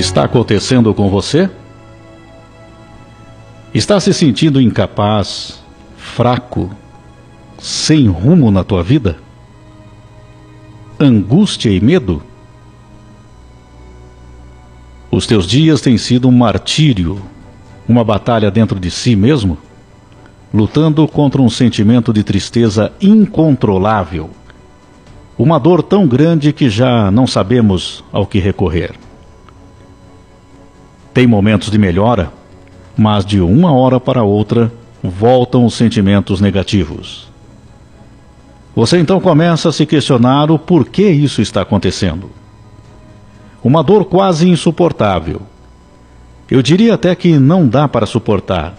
está acontecendo com você? Está se sentindo incapaz, fraco, sem rumo na tua vida? Angústia e medo? Os teus dias têm sido um martírio, uma batalha dentro de si mesmo, lutando contra um sentimento de tristeza incontrolável, uma dor tão grande que já não sabemos ao que recorrer. Tem momentos de melhora, mas de uma hora para outra voltam os sentimentos negativos. Você então começa a se questionar o porquê isso está acontecendo. Uma dor quase insuportável. Eu diria até que não dá para suportar,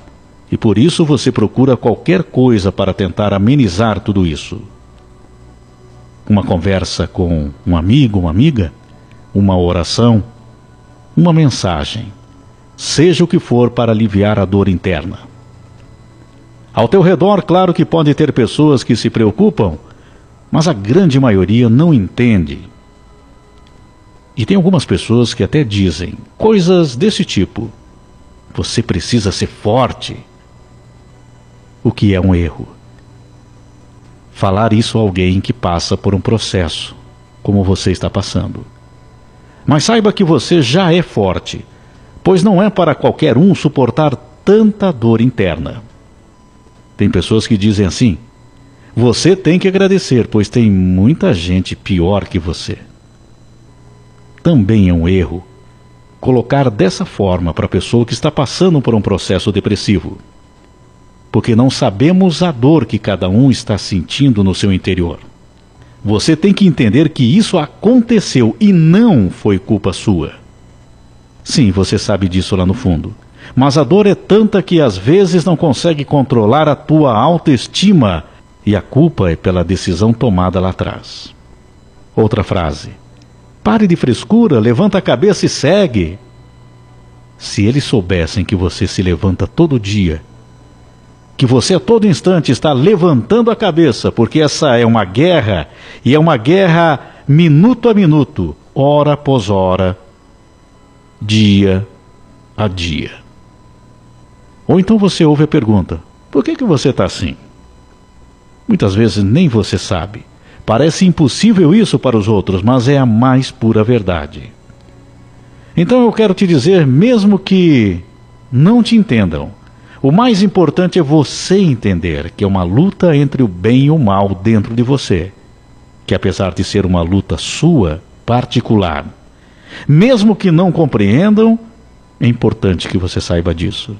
e por isso você procura qualquer coisa para tentar amenizar tudo isso. Uma conversa com um amigo, uma amiga, uma oração, uma mensagem seja o que for para aliviar a dor interna. Ao teu redor, claro que pode ter pessoas que se preocupam, mas a grande maioria não entende. E tem algumas pessoas que até dizem coisas desse tipo: você precisa ser forte. O que é um erro? Falar isso a alguém que passa por um processo, como você está passando. Mas saiba que você já é forte pois não é para qualquer um suportar tanta dor interna. Tem pessoas que dizem assim: você tem que agradecer, pois tem muita gente pior que você. Também é um erro colocar dessa forma para a pessoa que está passando por um processo depressivo, porque não sabemos a dor que cada um está sentindo no seu interior. Você tem que entender que isso aconteceu e não foi culpa sua. Sim, você sabe disso lá no fundo. Mas a dor é tanta que às vezes não consegue controlar a tua autoestima e a culpa é pela decisão tomada lá atrás. Outra frase. Pare de frescura, levanta a cabeça e segue. Se eles soubessem que você se levanta todo dia, que você a todo instante está levantando a cabeça, porque essa é uma guerra, e é uma guerra minuto a minuto, hora após hora, dia a dia. Ou então você ouve a pergunta: por que, que você está assim? Muitas vezes nem você sabe. Parece impossível isso para os outros, mas é a mais pura verdade. Então eu quero te dizer, mesmo que não te entendam, o mais importante é você entender que é uma luta entre o bem e o mal dentro de você. Que apesar de ser uma luta sua, particular, mesmo que não compreendam, é importante que você saiba disso.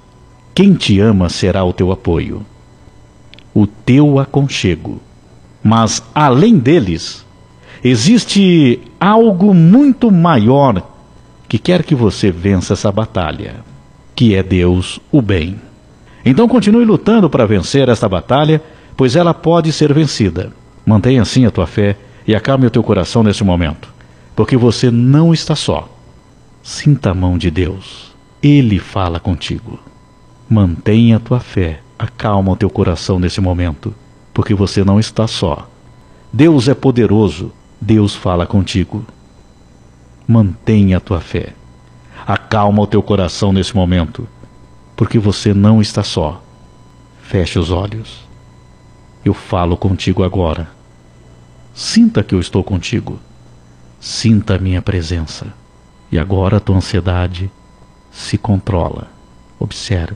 Quem te ama será o teu apoio, o teu aconchego. Mas, além deles, existe algo muito maior que quer que você vença essa batalha, que é Deus, o bem. Então continue lutando para vencer esta batalha, pois ela pode ser vencida. Mantenha assim a tua fé e acalme o teu coração nesse momento porque você não está só. Sinta a mão de Deus. Ele fala contigo. Mantenha a tua fé, acalma o teu coração nesse momento, porque você não está só. Deus é poderoso, Deus fala contigo. Mantenha a tua fé. Acalma o teu coração nesse momento, porque você não está só. Feche os olhos. Eu falo contigo agora. Sinta que eu estou contigo. Sinta a minha presença. E agora a tua ansiedade se controla. Observe.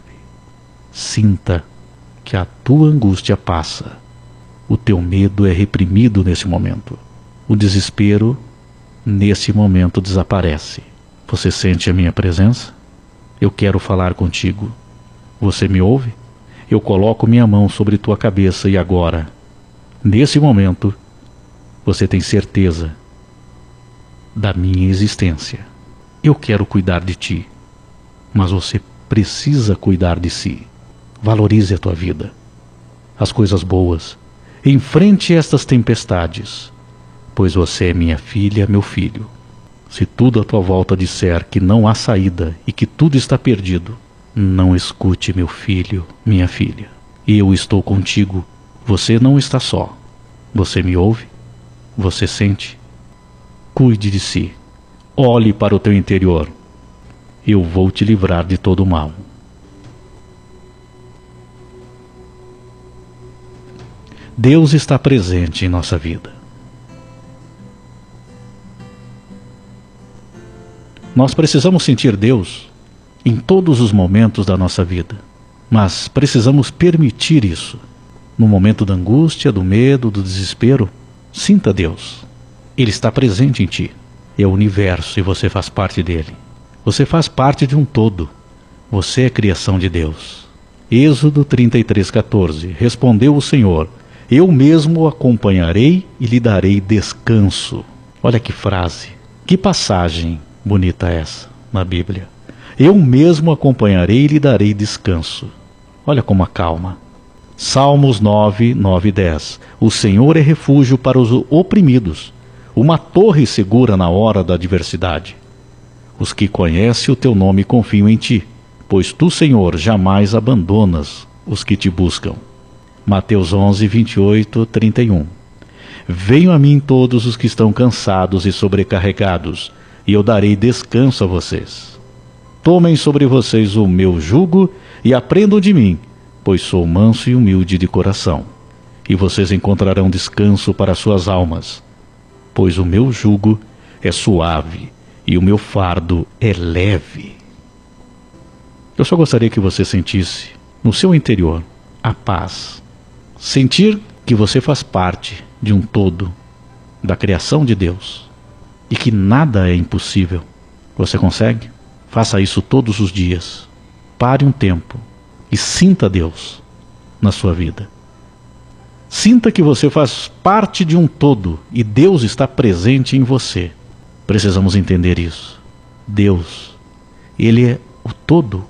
Sinta que a tua angústia passa. O teu medo é reprimido nesse momento. O desespero, nesse momento, desaparece. Você sente a minha presença? Eu quero falar contigo. Você me ouve? Eu coloco minha mão sobre tua cabeça e agora, nesse momento, você tem certeza da minha existência. Eu quero cuidar de ti, mas você precisa cuidar de si. Valorize a tua vida, as coisas boas. Enfrente estas tempestades, pois você é minha filha, meu filho. Se tudo à tua volta disser que não há saída e que tudo está perdido, não escute, meu filho, minha filha. Eu estou contigo. Você não está só. Você me ouve? Você sente? Cuide de si. Olhe para o teu interior. eu vou te livrar de todo o mal. Deus está presente em nossa vida. Nós precisamos sentir Deus em todos os momentos da nossa vida, mas precisamos permitir isso. No momento da angústia, do medo, do desespero, sinta Deus. Ele está presente em ti. É o universo e você faz parte dele. Você faz parte de um todo. Você é criação de Deus. Êxodo 33:14. Respondeu o Senhor: Eu mesmo o acompanharei e lhe darei descanso. Olha que frase, que passagem bonita essa na Bíblia. Eu mesmo acompanharei e lhe darei descanso. Olha como acalma. Salmos 9, 9 e 10. O Senhor é refúgio para os oprimidos, uma torre segura na hora da adversidade. Os que conhecem o teu nome confiam em ti, pois tu, Senhor, jamais abandonas os que te buscam. Mateus 11, 28, 31. Venham a mim todos os que estão cansados e sobrecarregados, e eu darei descanso a vocês. Tomem sobre vocês o meu jugo e aprendam de mim, pois sou manso e humilde de coração, e vocês encontrarão descanso para suas almas, pois o meu jugo é suave e o meu fardo é leve. Eu só gostaria que você sentisse no seu interior a paz, sentir que você faz parte de um todo da criação de Deus e que nada é impossível. Você consegue? Faça isso todos os dias. Pare um tempo e sinta Deus na sua vida. Sinta que você faz parte de um todo e Deus está presente em você. Precisamos entender isso. Deus, Ele é o todo.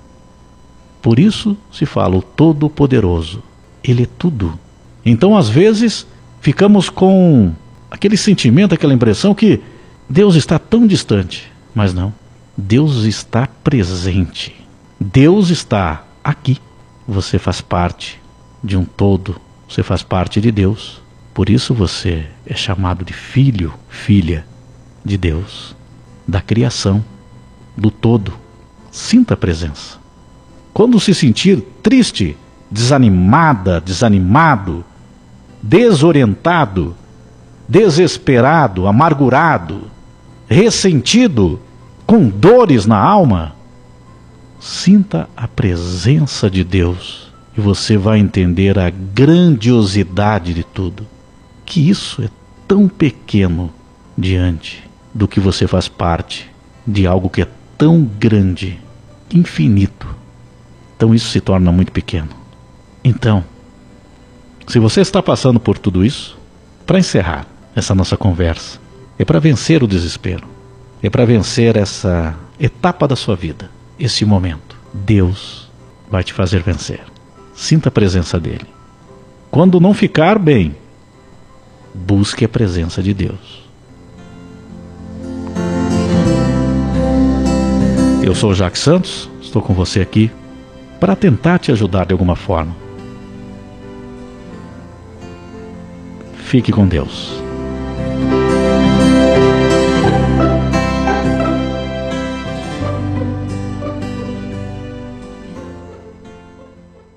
Por isso se fala o Todo-Poderoso. Ele é tudo. Então, às vezes, ficamos com aquele sentimento, aquela impressão que Deus está tão distante. Mas não. Deus está presente. Deus está aqui. Você faz parte de um todo. Você faz parte de Deus. Por isso você é chamado de filho, filha de Deus, da criação, do todo. Sinta a presença. Quando se sentir triste, desanimada, desanimado, desorientado, desesperado, amargurado, ressentido, com dores na alma, sinta a presença de Deus e você vai entender a grandiosidade de tudo. Que isso é tão pequeno diante do que você faz parte, de algo que é tão grande, infinito. Então isso se torna muito pequeno. Então, se você está passando por tudo isso, para encerrar essa nossa conversa, é para vencer o desespero, é para vencer essa etapa da sua vida, esse momento. Deus vai te fazer vencer. Sinta a presença dele. Quando não ficar bem, busque a presença de Deus. Eu sou o Jacques Santos, estou com você aqui para tentar te ajudar de alguma forma. Fique com Deus.